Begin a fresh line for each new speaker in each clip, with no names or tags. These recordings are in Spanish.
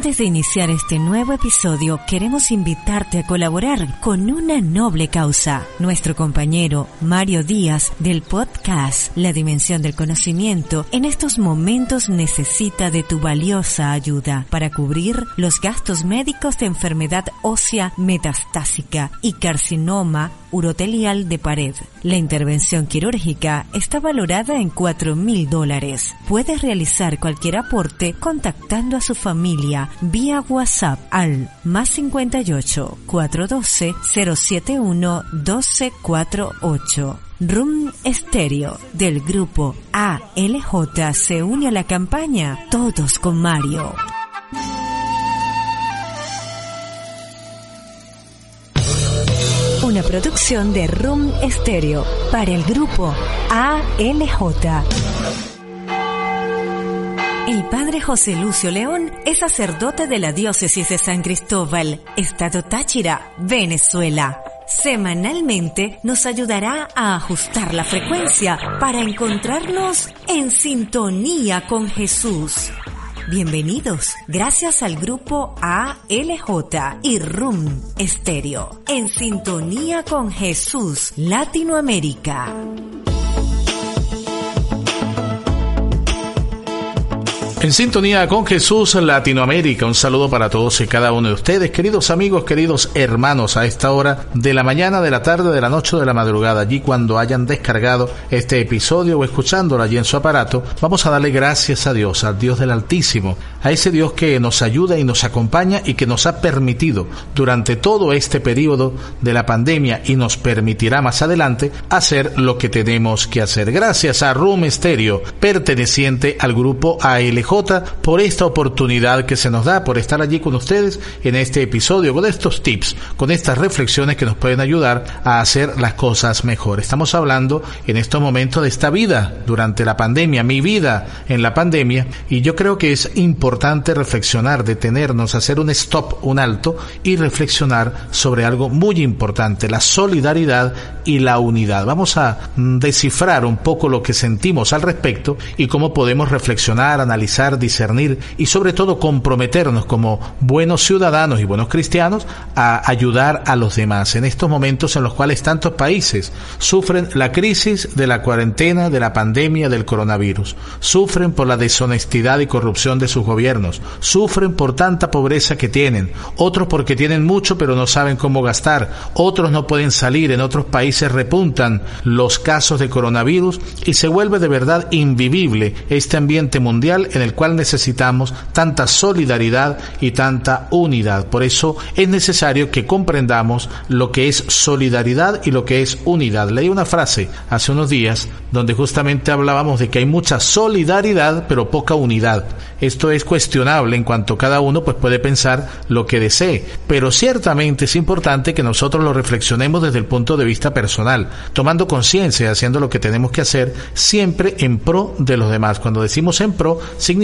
Antes de iniciar este nuevo episodio, queremos invitarte a colaborar con una noble causa. Nuestro compañero Mario Díaz del podcast La Dimensión del Conocimiento en estos momentos necesita de tu valiosa ayuda para cubrir los gastos médicos de enfermedad ósea metastásica y carcinoma urotelial de pared. La intervención quirúrgica está valorada en 4 mil dólares. Puedes realizar cualquier aporte contactando a su familia vía WhatsApp al más 58 412 071 1248. Room Stereo del grupo ALJ se une a la campaña Todos con Mario. Una producción de Room Stereo para el grupo ALJ. El padre José Lucio León es sacerdote de la diócesis de San Cristóbal, Estado Táchira, Venezuela. Semanalmente nos ayudará a ajustar la frecuencia para encontrarnos en sintonía con Jesús. Bienvenidos, gracias al grupo ALJ y RUM Estéreo, en sintonía con Jesús Latinoamérica.
En sintonía con Jesús Latinoamérica, un saludo para todos y cada uno de ustedes, queridos amigos, queridos hermanos, a esta hora de la mañana, de la tarde, de la noche de la madrugada, allí cuando hayan descargado este episodio o escuchándolo allí en su aparato, vamos a darle gracias a Dios, al Dios del Altísimo, a ese Dios que nos ayuda y nos acompaña y que nos ha permitido durante todo este periodo de la pandemia y nos permitirá más adelante hacer lo que tenemos que hacer. Gracias a Room Stereo, perteneciente al grupo ALJ por esta oportunidad que se nos da, por estar allí con ustedes en este episodio, con estos tips, con estas reflexiones que nos pueden ayudar a hacer las cosas mejor. Estamos hablando en estos momentos de esta vida durante la pandemia, mi vida en la pandemia, y yo creo que es importante reflexionar, detenernos, hacer un stop, un alto y reflexionar sobre algo muy importante, la solidaridad y la unidad. Vamos a descifrar un poco lo que sentimos al respecto y cómo podemos reflexionar, analizar, discernir y sobre todo comprometernos como buenos ciudadanos y buenos cristianos a ayudar a los demás en estos momentos en los cuales tantos países sufren la crisis de la cuarentena, de la pandemia, del coronavirus, sufren por la deshonestidad y corrupción de sus gobiernos, sufren por tanta pobreza que tienen, otros porque tienen mucho pero no saben cómo gastar, otros no pueden salir, en otros países repuntan los casos de coronavirus y se vuelve de verdad invivible este ambiente mundial en el cual necesitamos tanta solidaridad y tanta unidad. Por eso es necesario que comprendamos lo que es solidaridad y lo que es unidad. Leí una frase hace unos días donde justamente hablábamos de que hay mucha solidaridad pero poca unidad. Esto es cuestionable en cuanto cada uno pues puede pensar lo que desee, pero ciertamente es importante que nosotros lo reflexionemos desde el punto de vista personal, tomando conciencia, haciendo lo que tenemos que hacer siempre en pro de los demás. Cuando decimos en pro, significa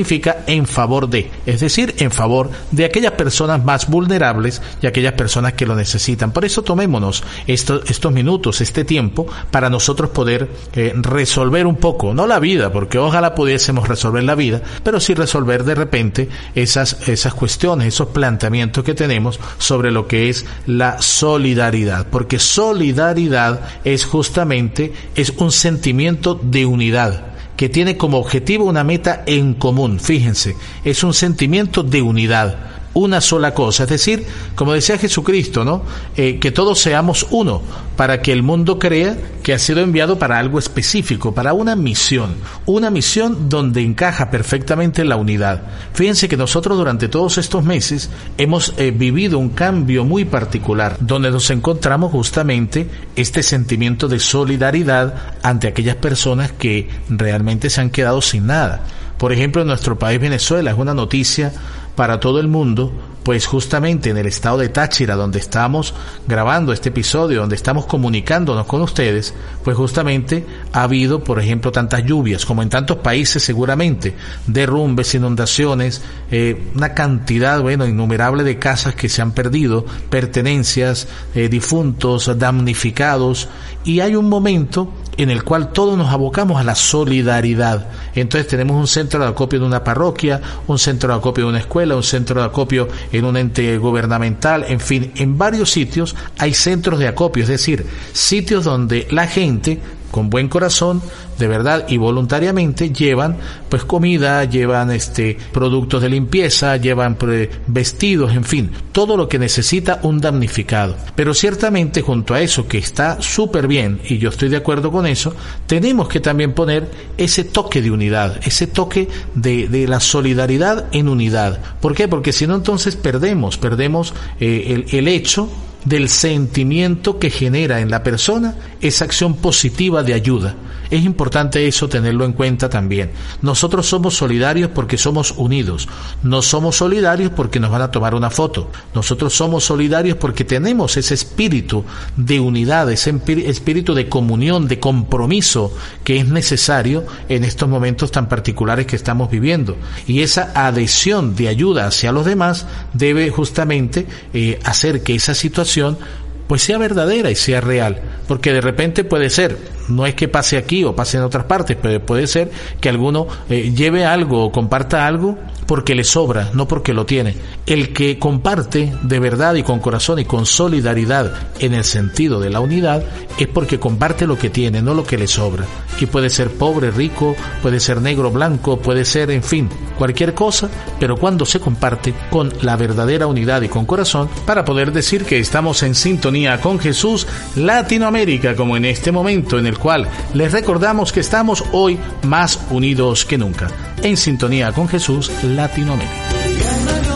en favor de, es decir, en favor de aquellas personas más vulnerables y aquellas personas que lo necesitan. Por eso tomémonos estos, estos minutos, este tiempo, para nosotros poder eh, resolver un poco, no la vida, porque ojalá pudiésemos resolver la vida, pero sí resolver de repente esas, esas cuestiones, esos planteamientos que tenemos sobre lo que es la solidaridad, porque solidaridad es justamente, es un sentimiento de unidad que tiene como objetivo una meta en común. Fíjense, es un sentimiento de unidad una sola cosa. Es decir, como decía Jesucristo, ¿no? Eh, que todos seamos uno, para que el mundo crea que ha sido enviado para algo específico, para una misión, una misión donde encaja perfectamente la unidad. Fíjense que nosotros durante todos estos meses hemos eh, vivido un cambio muy particular, donde nos encontramos justamente este sentimiento de solidaridad ante aquellas personas que realmente se han quedado sin nada. Por ejemplo, en nuestro país Venezuela es una noticia para todo el mundo, pues justamente en el estado de Táchira, donde estamos grabando este episodio, donde estamos comunicándonos con ustedes, pues justamente ha habido, por ejemplo, tantas lluvias, como en tantos países seguramente, derrumbes, inundaciones, eh, una cantidad, bueno, innumerable de casas que se han perdido, pertenencias, eh, difuntos, damnificados, y hay un momento en el cual todos nos abocamos a la solidaridad. Entonces tenemos un centro de acopio de una parroquia, un centro de acopio de una escuela, un centro de acopio en un ente gubernamental, en fin, en varios sitios hay centros de acopio, es decir, sitios donde la gente con buen corazón, de verdad y voluntariamente llevan pues comida, llevan este productos de limpieza, llevan pues, vestidos, en fin, todo lo que necesita un damnificado. Pero ciertamente junto a eso que está súper bien y yo estoy de acuerdo con eso, tenemos que también poner ese toque de unidad, ese toque de, de la solidaridad en unidad. ¿Por qué? Porque si no entonces perdemos, perdemos eh, el, el hecho del sentimiento que genera en la persona esa acción positiva de ayuda. Es importante eso tenerlo en cuenta también. Nosotros somos solidarios porque somos unidos. No somos solidarios porque nos van a tomar una foto. Nosotros somos solidarios porque tenemos ese espíritu de unidad, ese espíritu de comunión, de compromiso que es necesario en estos momentos tan particulares que estamos viviendo. Y esa adhesión de ayuda hacia los demás debe justamente eh, hacer que esa situación pues sea verdadera y sea real, porque de repente puede ser, no es que pase aquí o pase en otras partes, pero puede ser que alguno eh, lleve algo o comparta algo porque le sobra, no porque lo tiene. El que comparte de verdad y con corazón y con solidaridad en el sentido de la unidad es porque comparte lo que tiene, no lo que le sobra. Y puede ser pobre, rico, puede ser negro, blanco, puede ser, en fin, cualquier cosa, pero cuando se comparte con la verdadera unidad y con corazón, para poder decir que estamos en sintonía con Jesús Latinoamérica, como en este momento en el cual les recordamos que estamos hoy más unidos que nunca. En sintonía con Jesús Latinoamérica.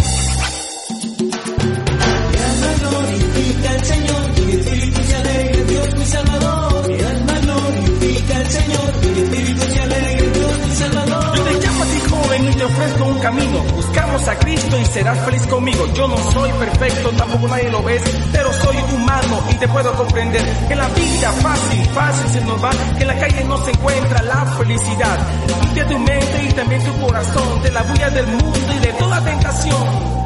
Señor, espíritu se alegra, Dios mi Salvador. Mi Señor, espíritu se alegra, Dios mi Salvador. A ti joven y te ofrezco un camino. Buscamos a Cristo y serás feliz conmigo. Yo no soy perfecto, tampoco nadie lo ves, pero soy humano y te puedo comprender que la vida fácil, fácil se nos va, que en la calle no se encuentra la felicidad. Limpia tu mente y también tu corazón de la bulla del mundo y de toda tentación.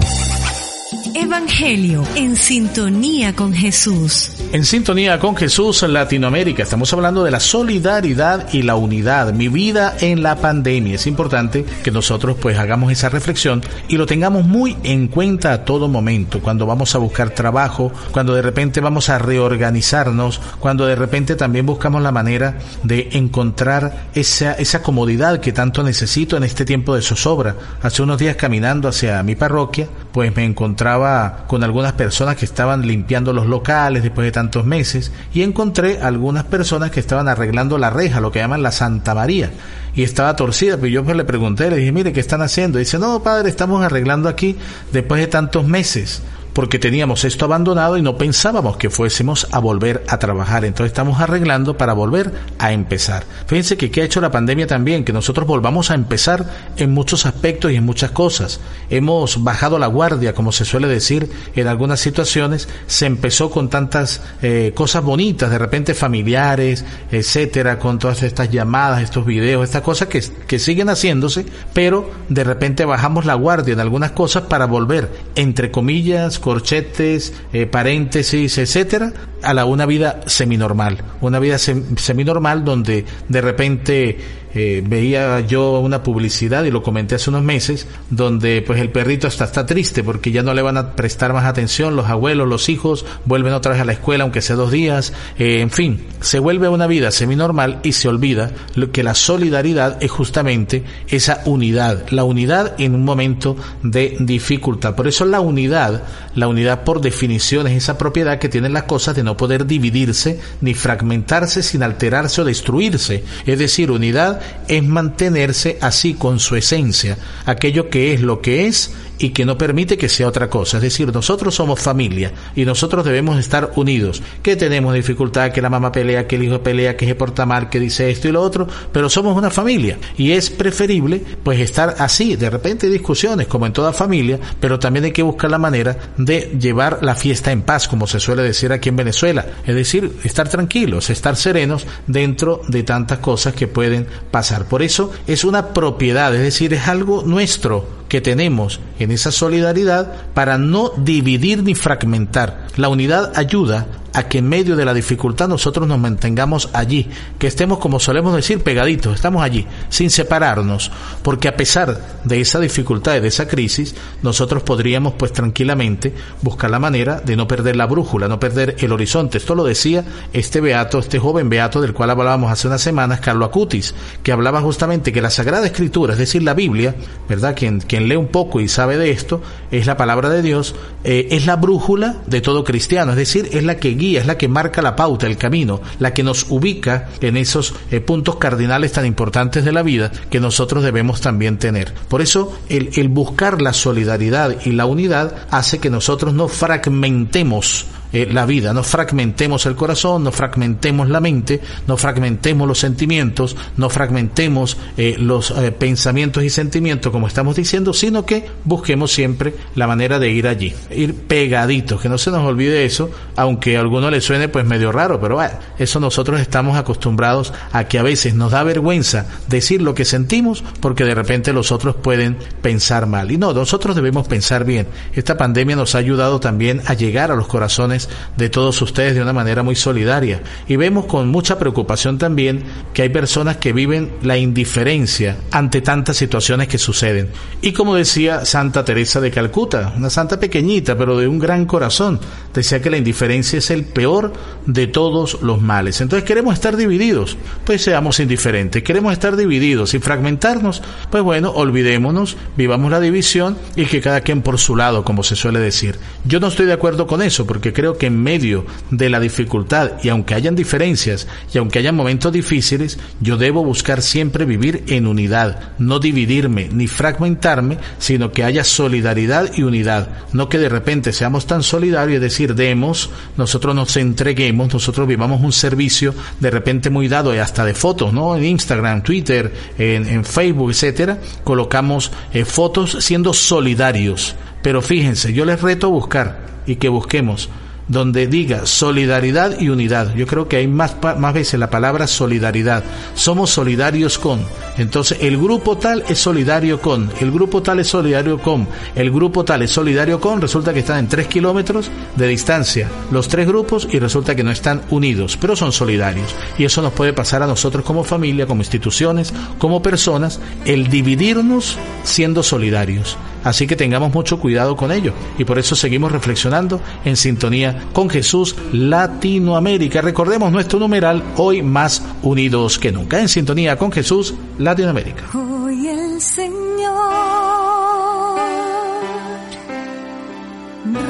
Evangelio en sintonía con Jesús.
En sintonía con Jesús en Latinoamérica estamos hablando de la solidaridad y la unidad, mi vida en la pandemia. Es importante que nosotros pues hagamos esa reflexión y lo tengamos muy en cuenta a todo momento, cuando vamos a buscar trabajo, cuando de repente vamos a reorganizarnos, cuando de repente también buscamos la manera de encontrar esa, esa comodidad que tanto necesito en este tiempo de zozobra. Hace unos días caminando hacia mi parroquia, pues me encontraba con algunas personas que estaban limpiando los locales después de tantos meses y encontré algunas personas que estaban arreglando la reja, lo que llaman la Santa María, y estaba torcida, pero yo pues le pregunté, le dije, mire, ¿qué están haciendo? Y dice, no, padre, estamos arreglando aquí después de tantos meses porque teníamos esto abandonado y no pensábamos que fuésemos a volver a trabajar. Entonces estamos arreglando para volver a empezar. Fíjense que qué ha hecho la pandemia también, que nosotros volvamos a empezar en muchos aspectos y en muchas cosas. Hemos bajado la guardia, como se suele decir en algunas situaciones. Se empezó con tantas eh, cosas bonitas, de repente familiares, etcétera, con todas estas llamadas, estos videos, estas cosas que, que siguen haciéndose, pero de repente bajamos la guardia en algunas cosas para volver, entre comillas, corchetes, eh, paréntesis, etcétera, a la una vida seminormal, una vida seminormal donde de repente eh, veía yo una publicidad y lo comenté hace unos meses donde pues el perrito hasta está triste porque ya no le van a prestar más atención los abuelos, los hijos vuelven otra vez a la escuela aunque sea dos días, eh, en fin, se vuelve una vida seminormal y se olvida lo que la solidaridad es justamente esa unidad, la unidad en un momento de dificultad. Por eso la unidad, la unidad por definición es esa propiedad que tienen las cosas de no poder dividirse ni fragmentarse sin alterarse o destruirse. Es decir, unidad es mantenerse así con su esencia, aquello que es lo que es y que no permite que sea otra cosa. Es decir, nosotros somos familia y nosotros debemos estar unidos. Que tenemos dificultad, que la mamá pelea, que el hijo pelea, que se porta mal, que dice esto y lo otro, pero somos una familia y es preferible pues estar así. De repente hay discusiones como en toda familia, pero también hay que buscar la manera de llevar la fiesta en paz, como se suele decir aquí en Venezuela. Es decir, estar tranquilos, estar serenos dentro de tantas cosas que pueden pasar. Por eso es una propiedad, es decir, es algo nuestro que tenemos en esa solidaridad para no dividir ni fragmentar. La unidad ayuda a que en medio de la dificultad nosotros nos mantengamos allí, que estemos, como solemos decir, pegaditos, estamos allí, sin separarnos, porque a pesar de esa dificultad y de esa crisis, nosotros podríamos pues tranquilamente buscar la manera de no perder la brújula, no perder el horizonte. Esto lo decía este beato, este joven beato del cual hablábamos hace unas semanas, Carlo Acutis, que hablaba justamente que la Sagrada Escritura, es decir, la Biblia, ¿verdad? Quien, quien lee un poco y sabe de esto, es la palabra de Dios, eh, es la brújula de todo cristiano, es decir, es la que guía es la que marca la pauta, el camino, la que nos ubica en esos eh, puntos cardinales tan importantes de la vida que nosotros debemos también tener. Por eso el, el buscar la solidaridad y la unidad hace que nosotros no fragmentemos eh, la vida, no fragmentemos el corazón, no fragmentemos la mente, no fragmentemos los sentimientos, no fragmentemos eh, los eh, pensamientos y sentimientos como estamos diciendo, sino que busquemos siempre la manera de ir allí, ir pegaditos, que no se nos olvide eso, aunque a alguno le suene pues medio raro, pero bueno, eso nosotros estamos acostumbrados a que a veces nos da vergüenza decir lo que sentimos porque de repente los otros pueden pensar mal. Y no, nosotros debemos pensar bien. Esta pandemia nos ha ayudado también a llegar a los corazones de todos ustedes de una manera muy solidaria. Y vemos con mucha preocupación también que hay personas que viven la indiferencia ante tantas situaciones que suceden. Y como decía Santa Teresa de Calcuta, una santa pequeñita, pero de un gran corazón, decía que la indiferencia es el peor de todos los males. Entonces queremos estar divididos, pues seamos indiferentes. Queremos estar divididos y fragmentarnos, pues bueno, olvidémonos, vivamos la división y que cada quien por su lado, como se suele decir. Yo no estoy de acuerdo con eso, porque creo que en medio de la dificultad y aunque hayan diferencias y aunque hayan momentos difíciles, yo debo buscar siempre vivir en unidad, no dividirme ni fragmentarme, sino que haya solidaridad y unidad. No que de repente seamos tan solidarios, es decir, demos, nosotros nos entreguemos, nosotros vivamos un servicio de repente muy dado y hasta de fotos, ¿no? En Instagram, Twitter, en, Facebook, etcétera, colocamos eh, fotos siendo solidarios. Pero fíjense, yo les reto a buscar y que busquemos donde diga solidaridad y unidad. Yo creo que hay más, más veces la palabra solidaridad. Somos solidarios con. Entonces, el grupo tal es solidario con. El grupo tal es solidario con. El grupo tal es solidario con. Resulta que están en tres kilómetros de distancia los tres grupos y resulta que no están unidos, pero son solidarios. Y eso nos puede pasar a nosotros como familia, como instituciones, como personas, el dividirnos siendo solidarios. Así que tengamos mucho cuidado con ello. Y por eso seguimos reflexionando en sintonía con Jesús Latinoamérica. Recordemos nuestro numeral hoy más unidos que nunca. En sintonía con Jesús Latinoamérica.
Hoy el Señor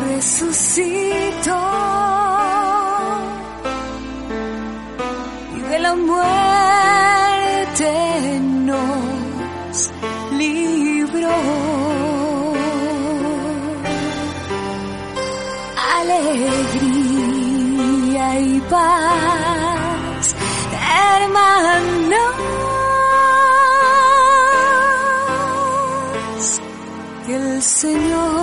resucitó Señor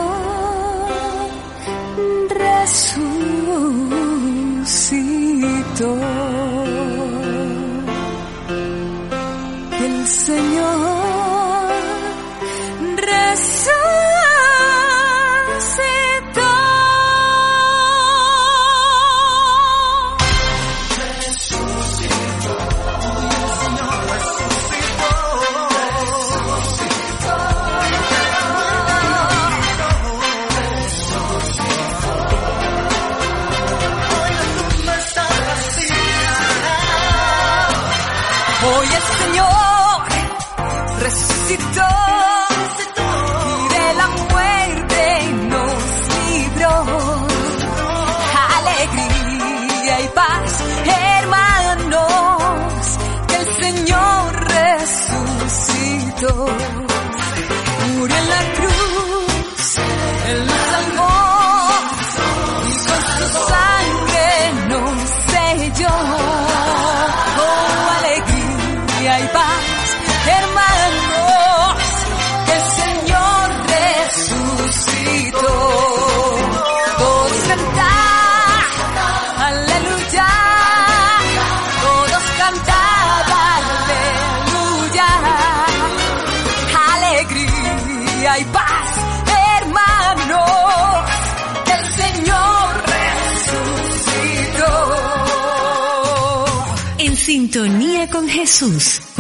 sintonía con Jesús,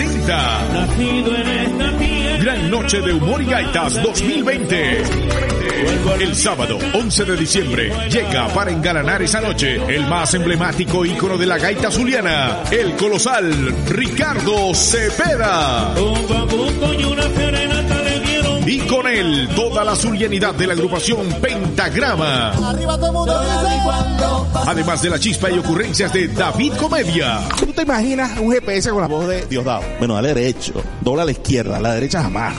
presenta Gran Noche de Humor y Gaitas 2020. El sábado 11 de diciembre llega para engalanar esa noche el más emblemático ícono de la gaita zuliana, el colosal Ricardo Cepeda. Y con él toda la zulianidad de la agrupación Pentagrama. Además de la chispa y ocurrencias de David Comedia.
¿Tú te imaginas un GPS con la voz de Diosdado? Bueno, dale derecho, dobla a la izquierda, a la derecha jamás.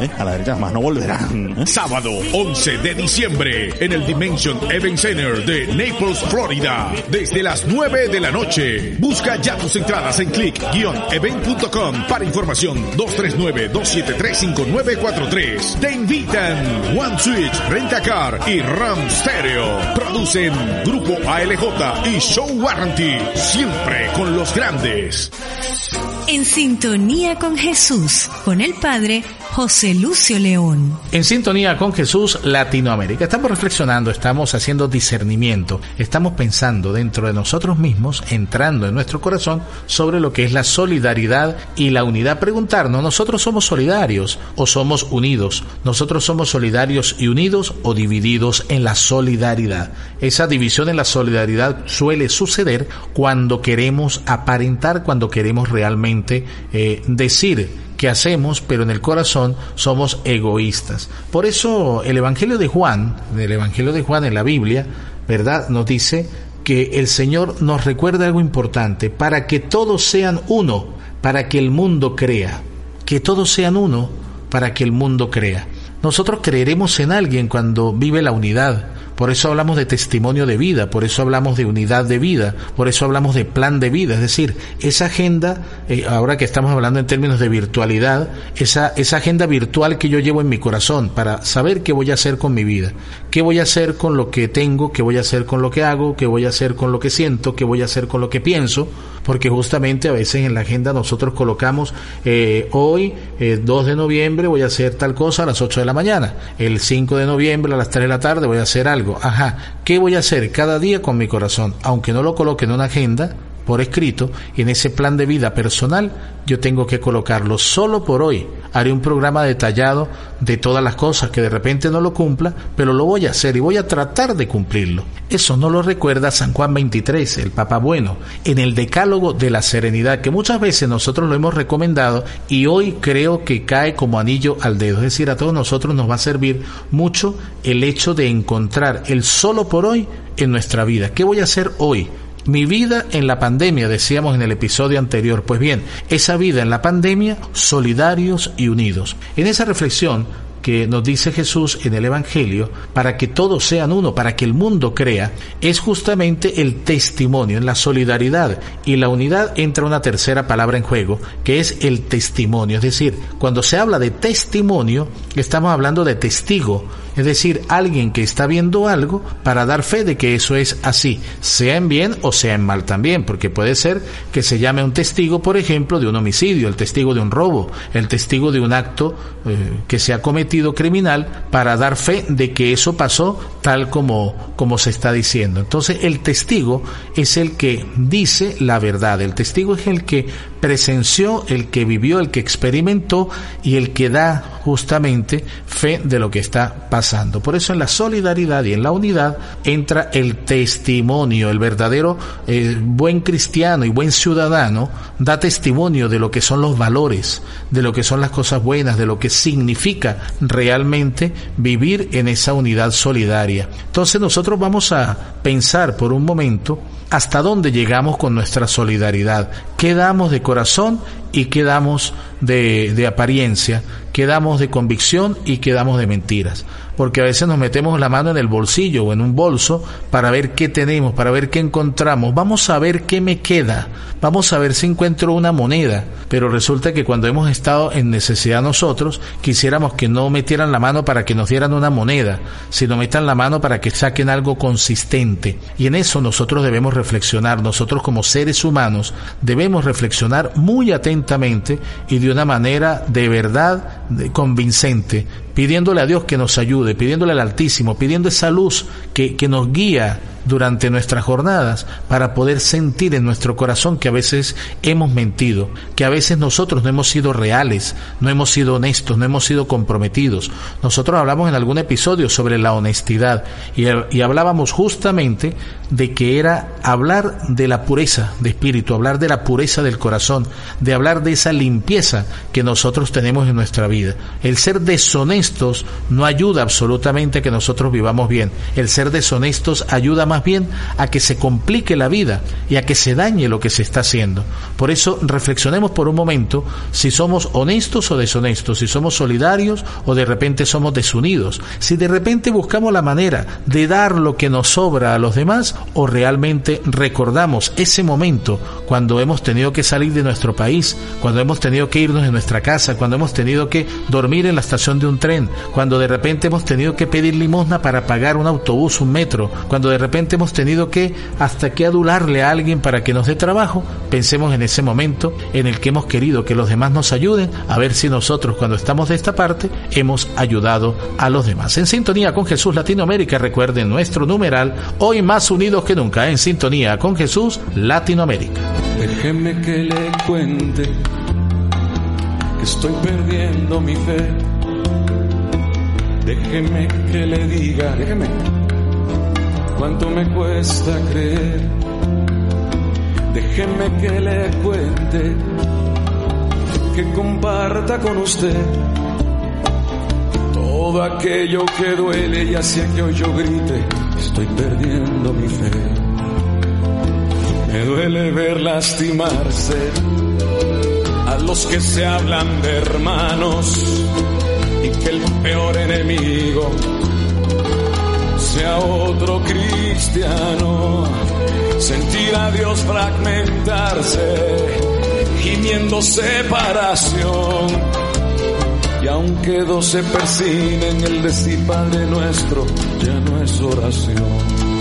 ¿Eh? A la derecha jamás, no volverán. ¿eh?
Sábado 11 de diciembre en el Dimension Event Center de Naples, Florida. Desde las 9 de la noche. Busca ya tus entradas en click-event.com para información 239-273-5943. Te invitan One Switch, Rentacar y Ram Stereo. Producen Grupo ALJ y Show Warranty. Siempre con los grandes.
En sintonía con Jesús, con el Padre José Lucio León.
En sintonía con Jesús Latinoamérica. Estamos reflexionando, estamos haciendo discernimiento, estamos pensando dentro de nosotros mismos, entrando en nuestro corazón sobre lo que es la solidaridad y la unidad. Preguntarnos, ¿nosotros somos solidarios o somos unidos? ¿Nosotros somos solidarios y unidos o divididos en la solidaridad? Esa división en la solidaridad suele suceder cuando queremos aparentar, cuando queremos realmente eh, decir que hacemos, pero en el corazón somos egoístas. Por eso el Evangelio de Juan, el Evangelio de Juan en la Biblia, ¿verdad? Nos dice que el Señor nos recuerda algo importante, para que todos sean uno, para que el mundo crea. Que todos sean uno, para que el mundo crea. Nosotros creeremos en alguien cuando vive la unidad, por eso hablamos de testimonio de vida, por eso hablamos de unidad de vida, por eso hablamos de plan de vida. Es decir, esa agenda, eh, ahora que estamos hablando en términos de virtualidad, esa, esa agenda virtual que yo llevo en mi corazón para saber qué voy a hacer con mi vida, qué voy a hacer con lo que tengo, qué voy a hacer con lo que hago, qué voy a hacer con lo que siento, qué voy a hacer con lo que pienso, porque justamente a veces en la agenda nosotros colocamos eh, hoy, eh, 2 de noviembre, voy a hacer tal cosa a las 8 de la mañana, el 5 de noviembre a las 3 de la tarde voy a hacer algo Ajá, ¿qué voy a hacer cada día con mi corazón? Aunque no lo coloque en una agenda, por escrito, en ese plan de vida personal yo tengo que colocarlo solo por hoy. Haré un programa detallado de todas las cosas que de repente no lo cumpla, pero lo voy a hacer y voy a tratar de cumplirlo. Eso no lo recuerda San Juan 23, el Papa Bueno, en el Decálogo de la Serenidad, que muchas veces nosotros lo hemos recomendado y hoy creo que cae como anillo al dedo. Es decir, a todos nosotros nos va a servir mucho el hecho de encontrar el solo por hoy en nuestra vida. ¿Qué voy a hacer hoy? Mi vida en la pandemia, decíamos en el episodio anterior. Pues bien, esa vida en la pandemia, solidarios y unidos. En esa reflexión que nos dice Jesús en el Evangelio, para que todos sean uno, para que el mundo crea, es justamente el testimonio, en la solidaridad y la unidad entra una tercera palabra en juego, que es el testimonio. Es decir, cuando se habla de testimonio, estamos hablando de testigo, es decir, alguien que está viendo algo para dar fe de que eso es así, sea en bien o sea en mal también, porque puede ser que se llame un testigo, por ejemplo, de un homicidio, el testigo de un robo, el testigo de un acto eh, que se ha cometido criminal para dar fe de que eso pasó tal como, como se está diciendo. Entonces, el testigo es el que dice la verdad, el testigo es el que presenció, el que vivió, el que experimentó y el que da justamente fe de lo que está pasando. Por eso en la solidaridad y en la unidad entra el testimonio, el verdadero eh, buen cristiano y buen ciudadano da testimonio de lo que son los valores, de lo que son las cosas buenas, de lo que significa realmente vivir en esa unidad solidaria. Entonces nosotros vamos a pensar por un momento hasta dónde llegamos con nuestra solidaridad, qué damos de corazón y qué damos de, de apariencia, qué damos de convicción y qué damos de mentiras porque a veces nos metemos la mano en el bolsillo o en un bolso para ver qué tenemos, para ver qué encontramos. Vamos a ver qué me queda, vamos a ver si encuentro una moneda, pero resulta que cuando hemos estado en necesidad nosotros, quisiéramos que no metieran la mano para que nos dieran una moneda, sino metan la mano para que saquen algo consistente. Y en eso nosotros debemos reflexionar, nosotros como seres humanos debemos reflexionar muy atentamente y de una manera de verdad convincente, pidiéndole a Dios que nos ayude, pidiéndole al Altísimo, pidiendo esa luz que, que nos guía durante nuestras jornadas para poder sentir en nuestro corazón que a veces hemos mentido, que a veces nosotros no hemos sido reales, no hemos sido honestos, no hemos sido comprometidos. Nosotros hablamos en algún episodio sobre la honestidad y, y hablábamos justamente de que era hablar de la pureza de espíritu, hablar de la pureza del corazón, de hablar de esa limpieza que nosotros tenemos en nuestra vida. El ser deshonestos no ayuda absolutamente a que nosotros vivamos bien. El ser deshonestos ayuda más bien a que se complique la vida y a que se dañe lo que se está haciendo. Por eso reflexionemos por un momento si somos honestos o deshonestos, si somos solidarios o de repente somos desunidos, si de repente buscamos la manera de dar lo que nos sobra a los demás o realmente recordamos ese momento cuando hemos tenido que salir de nuestro país, cuando hemos tenido que irnos de nuestra casa, cuando hemos tenido que dormir en la estación de un tren, cuando de repente hemos tenido que pedir limosna para pagar un autobús, un metro, cuando de repente hemos tenido que hasta que adularle a alguien para que nos dé trabajo, pensemos en ese momento en el que hemos querido que los demás nos ayuden, a ver si nosotros cuando estamos de esta parte hemos ayudado a los demás. En sintonía con Jesús Latinoamérica, recuerden nuestro numeral, hoy más unidos que nunca, en sintonía con Jesús Latinoamérica.
Déjeme que le cuente que estoy perdiendo mi fe. Déjeme que le diga, déjeme cuánto me cuesta creer. Déjeme que le cuente, que comparta con usted todo aquello que duele y hacia que hoy yo grite, estoy perdiendo mi fe. Me duele ver lastimarse a los que se hablan de hermanos que el peor enemigo sea otro cristiano. Sentir a Dios fragmentarse, gimiendo separación. Y aunque dos se persinen, el decir Padre nuestro ya no es oración.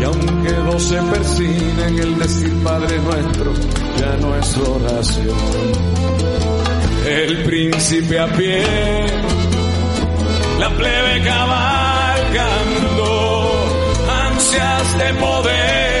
Y aunque dos se persinen, el decir Padre nuestro ya no es oración. El príncipe a pie, la plebe cabalgando, ansias de poder,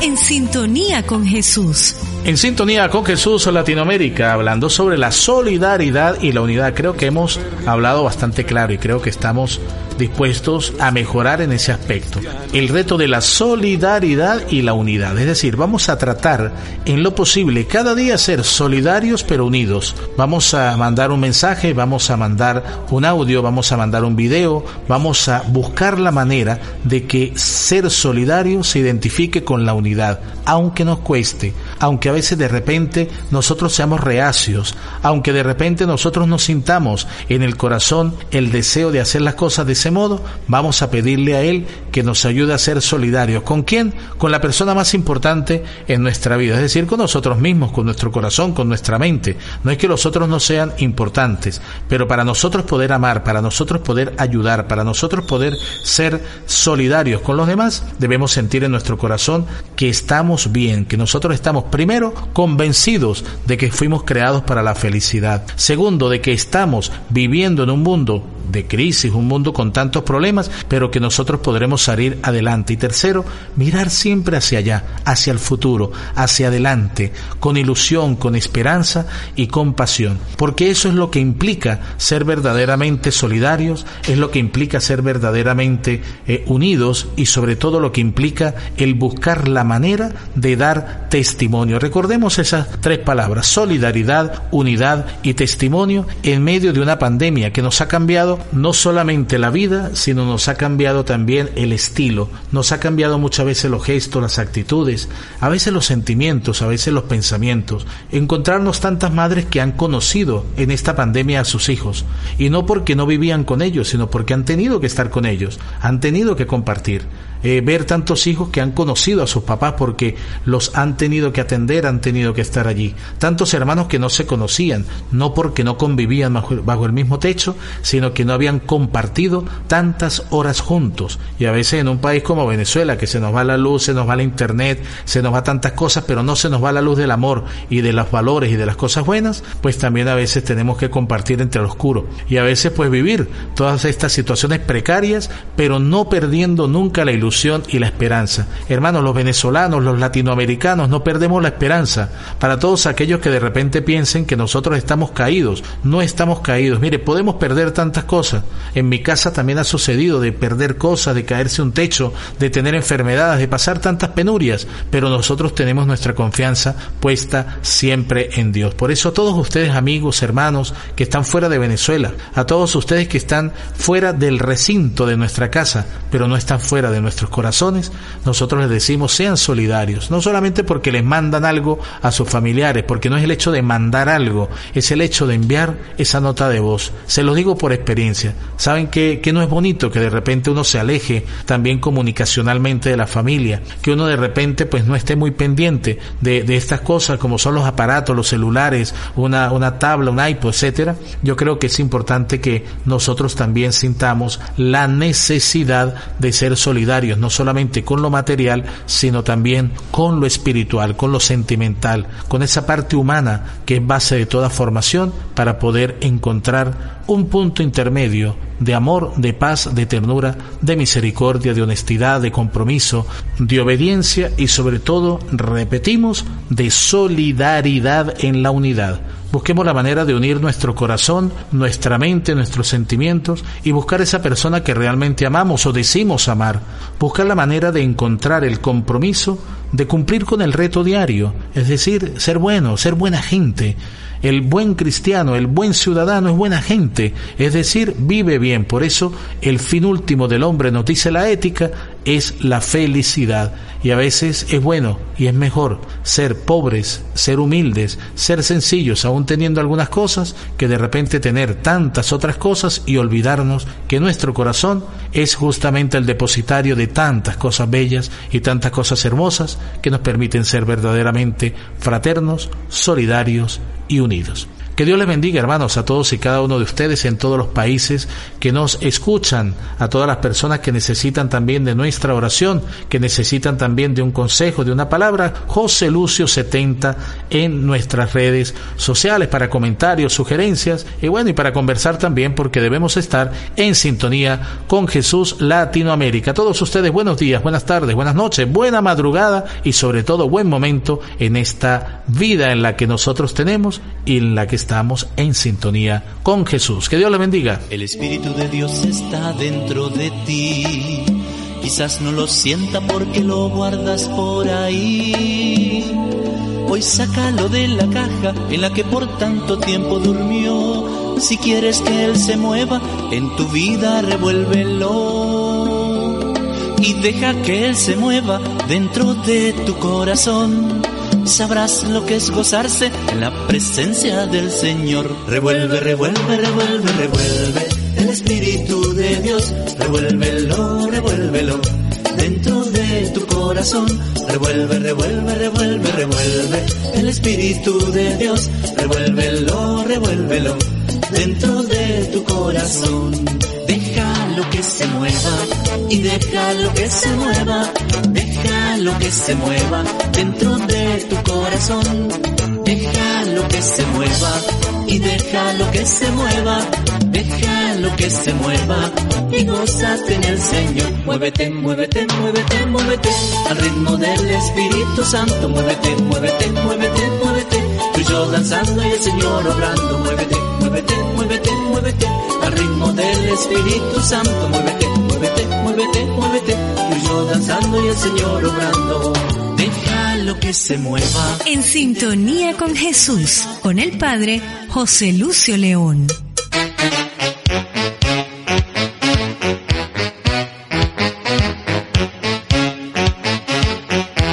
En sintonía con Jesús.
En sintonía con Jesús Latinoamérica, hablando sobre la solidaridad y la unidad. Creo que hemos hablado bastante claro y creo que estamos dispuestos a mejorar en ese aspecto. El reto de la solidaridad y la unidad. Es decir, vamos a tratar en lo posible cada día ser solidarios pero unidos. Vamos a mandar un mensaje, vamos a mandar un audio, vamos a mandar un video, vamos a buscar la manera de que ser solidario se identifique con la unidad, aunque nos cueste, aunque a veces de repente nosotros seamos reacios, aunque de repente nosotros nos sintamos en el corazón el deseo de hacer las cosas de ese modo, vamos a pedirle a Él que nos ayude a ser solidarios. ¿Con quién? Con la persona más importante en nuestra vida, es decir, con nosotros mismos, con nuestro corazón, con nuestra mente. No es que los otros no sean importantes, pero para nosotros poder amar, para nosotros poder ayudar, para nosotros poder ser solidarios con los demás, debemos sentir en nuestro corazón que estamos bien, que nosotros estamos primero convencidos de que fuimos creados para la felicidad. Segundo, de que estamos viviendo en un mundo de crisis, un mundo con tantos problemas, pero que nosotros podremos salir adelante. Y tercero, mirar siempre hacia allá, hacia el futuro, hacia adelante, con ilusión, con esperanza y con pasión. Porque eso es lo que implica ser verdaderamente solidarios, es lo que implica ser verdaderamente eh, unidos y sobre todo lo que implica el buscar la manera de dar testimonio. Recordemos esas tres palabras, solidaridad, unidad y testimonio en medio de una pandemia que nos ha cambiado no solamente la vida, sino nos ha cambiado también el estilo, nos ha cambiado muchas veces los gestos, las actitudes, a veces los sentimientos, a veces los pensamientos. Encontrarnos tantas madres que han conocido en esta pandemia a sus hijos, y no porque no vivían con ellos, sino porque han tenido que estar con ellos, han tenido que compartir. Eh, ver tantos hijos que han conocido a sus papás porque los han tenido que atender, han tenido que estar allí. Tantos hermanos que no se conocían, no porque no convivían bajo, el mismo techo, sino que no habían compartido tantas horas juntos. Y a veces en un país como Venezuela, que se nos va la luz, se nos va la internet, se nos va tantas cosas, pero no se nos va la luz del amor y de los valores y de las cosas buenas, pues también a veces tenemos que compartir entre el oscuro. Y a veces pues vivir todas estas situaciones precarias, pero no perdiendo nunca la ilusión y la esperanza. Hermanos, los venezolanos, los latinoamericanos, no perdemos la esperanza. Para todos aquellos que de repente piensen que nosotros estamos caídos, no estamos caídos. Mire, podemos perder tantas cosas. En mi casa también ha sucedido de perder cosas, de caerse un techo, de tener enfermedades, de pasar tantas penurias, pero nosotros tenemos nuestra confianza puesta siempre en Dios. Por eso a todos ustedes, amigos, hermanos, que están fuera de Venezuela, a todos ustedes que están fuera del recinto de nuestra casa, pero no están fuera de nuestro corazones, nosotros les decimos sean solidarios, no solamente porque les mandan algo a sus familiares, porque no es el hecho de mandar algo, es el hecho de enviar esa nota de voz. Se los digo por experiencia. Saben que, que no es bonito que de repente uno se aleje también comunicacionalmente de la familia, que uno de repente pues no esté muy pendiente de, de estas cosas como son los aparatos, los celulares, una, una tabla, un iPod, etcétera. Yo creo que es importante que nosotros también sintamos la necesidad de ser solidarios no solamente con lo material, sino también con lo espiritual, con lo sentimental, con esa parte humana que es base de toda formación para poder encontrar un punto intermedio de amor, de paz, de ternura, de misericordia, de honestidad, de compromiso, de obediencia y sobre todo, repetimos, de solidaridad en la unidad. Busquemos la manera de unir nuestro corazón, nuestra mente, nuestros sentimientos y buscar esa persona que realmente amamos o decimos amar. Buscar la manera de encontrar el compromiso de cumplir con el reto diario, es decir, ser bueno, ser buena gente el buen cristiano, el buen ciudadano es buena gente, es decir, vive bien. Por eso el fin último del hombre, nos dice la ética, es la felicidad. Y a veces es bueno y es mejor ser pobres, ser humildes, ser sencillos, aún teniendo algunas cosas, que de repente tener tantas otras cosas y olvidarnos que nuestro corazón es justamente el depositario de tantas cosas bellas y tantas cosas hermosas que nos permiten ser verdaderamente fraternos, solidarios y unidos. Que Dios les bendiga, hermanos, a todos y cada uno de ustedes en todos los países que nos escuchan, a todas las personas que necesitan también de nuestra oración, que necesitan también de un consejo, de una palabra. José Lucio 70 en nuestras redes sociales para comentarios, sugerencias y bueno, y para conversar también porque debemos estar en sintonía con Jesús Latinoamérica. Todos ustedes, buenos días, buenas tardes, buenas noches, buena madrugada y sobre todo buen momento en esta vida en la que nosotros tenemos y en la que estamos en sintonía con Jesús. Que Dios le bendiga.
El Espíritu de Dios está dentro de ti. Quizás no lo sienta porque lo guardas por ahí. Hoy sácalo de la caja en la que por tanto tiempo durmió. Si quieres que Él se mueva en tu vida, revuélvelo. Y deja que Él se mueva dentro de tu corazón sabrás lo que es gozarse en la presencia del Señor. Revuelve, revuelve, revuelve, revuelve el Espíritu de Dios. Revuélvelo, revuélvelo dentro de tu corazón. Revuelve, revuelve, revuelve, revuelve el Espíritu de Dios. Revuélvelo, revuélvelo dentro de tu corazón. Déjalo que se mueva y déjalo que se mueva. Déjalo que se mueva dentro de tu corazón. Déjalo que se mueva y déjalo que se mueva. Déjalo que se mueva y gozate en el Señor. Muévete, muévete, muévete, muévete al ritmo del Espíritu Santo. Muévete, muévete, muévete, muévete. Tú y yo danzando y el Señor obrando. Muévete, muévete, muévete, muévete al ritmo del Espíritu Santo. Muévete, muévete, muévete, muévete. Tú y yo danzando y el Señor obrando. Déjalo que se mueva.
En sintonía con Jesús, con el Padre José Lucio León.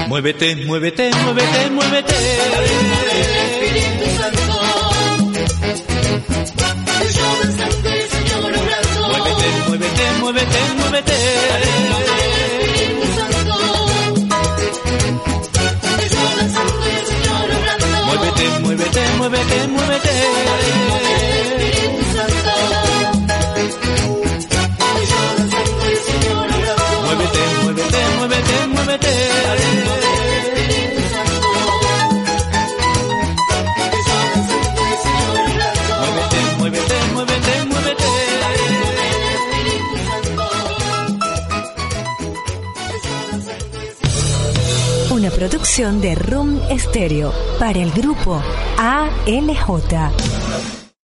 Muévete, muévete, muévete, muévete. Muévete, muévete, muévete. Muévete, muévete, muévete,
de Room Stereo para el grupo ALJ.